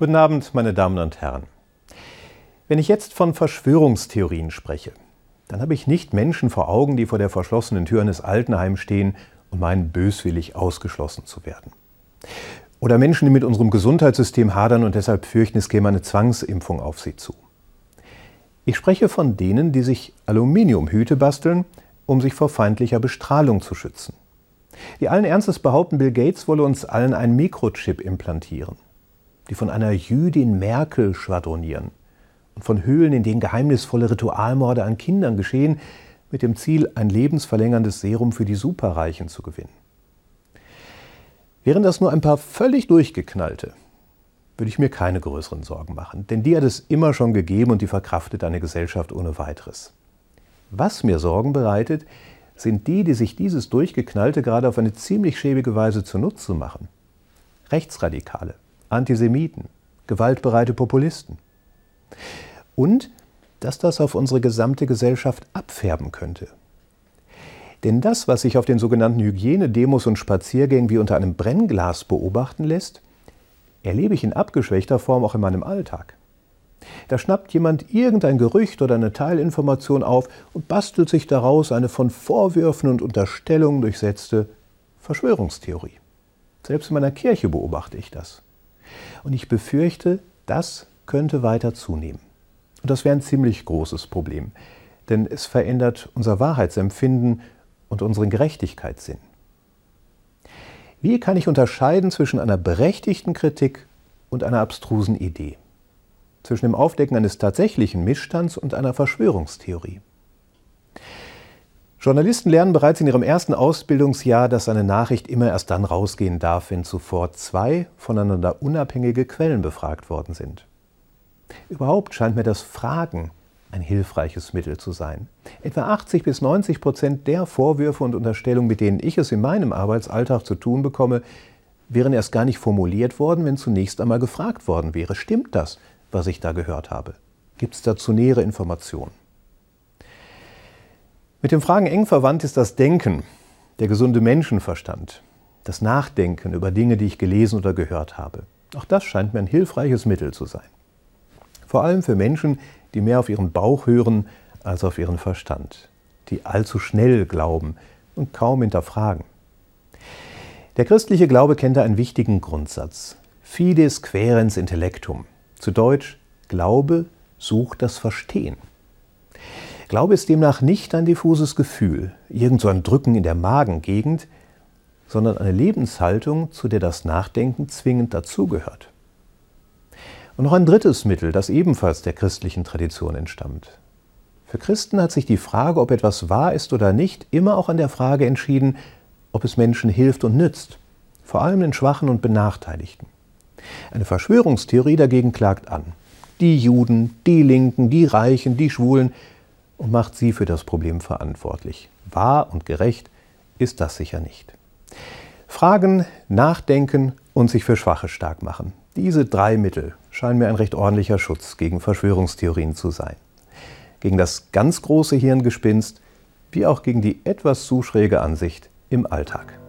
Guten Abend, meine Damen und Herren. Wenn ich jetzt von Verschwörungstheorien spreche, dann habe ich nicht Menschen vor Augen, die vor der verschlossenen Tür eines Altenheims stehen und meinen, böswillig ausgeschlossen zu werden. Oder Menschen, die mit unserem Gesundheitssystem hadern und deshalb fürchten, es käme eine Zwangsimpfung auf sie zu. Ich spreche von denen, die sich Aluminiumhüte basteln, um sich vor feindlicher Bestrahlung zu schützen. Die allen Ernstes behaupten, Bill Gates wolle uns allen einen Mikrochip implantieren die von einer Jüdin Merkel schwadronieren und von Höhlen, in denen geheimnisvolle Ritualmorde an Kindern geschehen, mit dem Ziel, ein lebensverlängerndes Serum für die Superreichen zu gewinnen. Wären das nur ein paar völlig durchgeknallte, würde ich mir keine größeren Sorgen machen, denn die hat es immer schon gegeben und die verkraftet eine Gesellschaft ohne weiteres. Was mir Sorgen bereitet, sind die, die sich dieses Durchgeknallte gerade auf eine ziemlich schäbige Weise zunutze machen. Rechtsradikale, Antisemiten, gewaltbereite Populisten. Und dass das auf unsere gesamte Gesellschaft abfärben könnte. Denn das, was sich auf den sogenannten Hygienedemos und Spaziergängen wie unter einem Brennglas beobachten lässt, erlebe ich in abgeschwächter Form auch in meinem Alltag. Da schnappt jemand irgendein Gerücht oder eine Teilinformation auf und bastelt sich daraus eine von Vorwürfen und Unterstellungen durchsetzte Verschwörungstheorie. Selbst in meiner Kirche beobachte ich das. Und ich befürchte, das könnte weiter zunehmen. Und das wäre ein ziemlich großes Problem, denn es verändert unser Wahrheitsempfinden und unseren Gerechtigkeitssinn. Wie kann ich unterscheiden zwischen einer berechtigten Kritik und einer abstrusen Idee? Zwischen dem Aufdecken eines tatsächlichen Missstands und einer Verschwörungstheorie? Journalisten lernen bereits in ihrem ersten Ausbildungsjahr, dass eine Nachricht immer erst dann rausgehen darf, wenn zuvor zwei voneinander unabhängige Quellen befragt worden sind. Überhaupt scheint mir das Fragen ein hilfreiches Mittel zu sein. Etwa 80 bis 90 Prozent der Vorwürfe und Unterstellungen, mit denen ich es in meinem Arbeitsalltag zu tun bekomme, wären erst gar nicht formuliert worden, wenn zunächst einmal gefragt worden wäre. Stimmt das, was ich da gehört habe? Gibt es dazu nähere Informationen? Mit den Fragen eng verwandt ist das Denken, der gesunde Menschenverstand, das Nachdenken über Dinge, die ich gelesen oder gehört habe. Auch das scheint mir ein hilfreiches Mittel zu sein. Vor allem für Menschen, die mehr auf ihren Bauch hören als auf ihren Verstand, die allzu schnell glauben und kaum hinterfragen. Der christliche Glaube kennt einen wichtigen Grundsatz. Fides querens intellectum. Zu Deutsch, Glaube sucht das Verstehen. Glaube ist demnach nicht ein diffuses Gefühl, irgend so ein Drücken in der Magengegend, sondern eine Lebenshaltung, zu der das Nachdenken zwingend dazugehört. Und noch ein drittes Mittel, das ebenfalls der christlichen Tradition entstammt. Für Christen hat sich die Frage, ob etwas wahr ist oder nicht, immer auch an der Frage entschieden, ob es Menschen hilft und nützt, vor allem den Schwachen und Benachteiligten. Eine Verschwörungstheorie dagegen klagt an. Die Juden, die Linken, die Reichen, die Schwulen, und macht sie für das Problem verantwortlich. Wahr und gerecht ist das sicher nicht. Fragen, nachdenken und sich für Schwache stark machen. Diese drei Mittel scheinen mir ein recht ordentlicher Schutz gegen Verschwörungstheorien zu sein. Gegen das ganz große Hirngespinst, wie auch gegen die etwas zu schräge Ansicht im Alltag.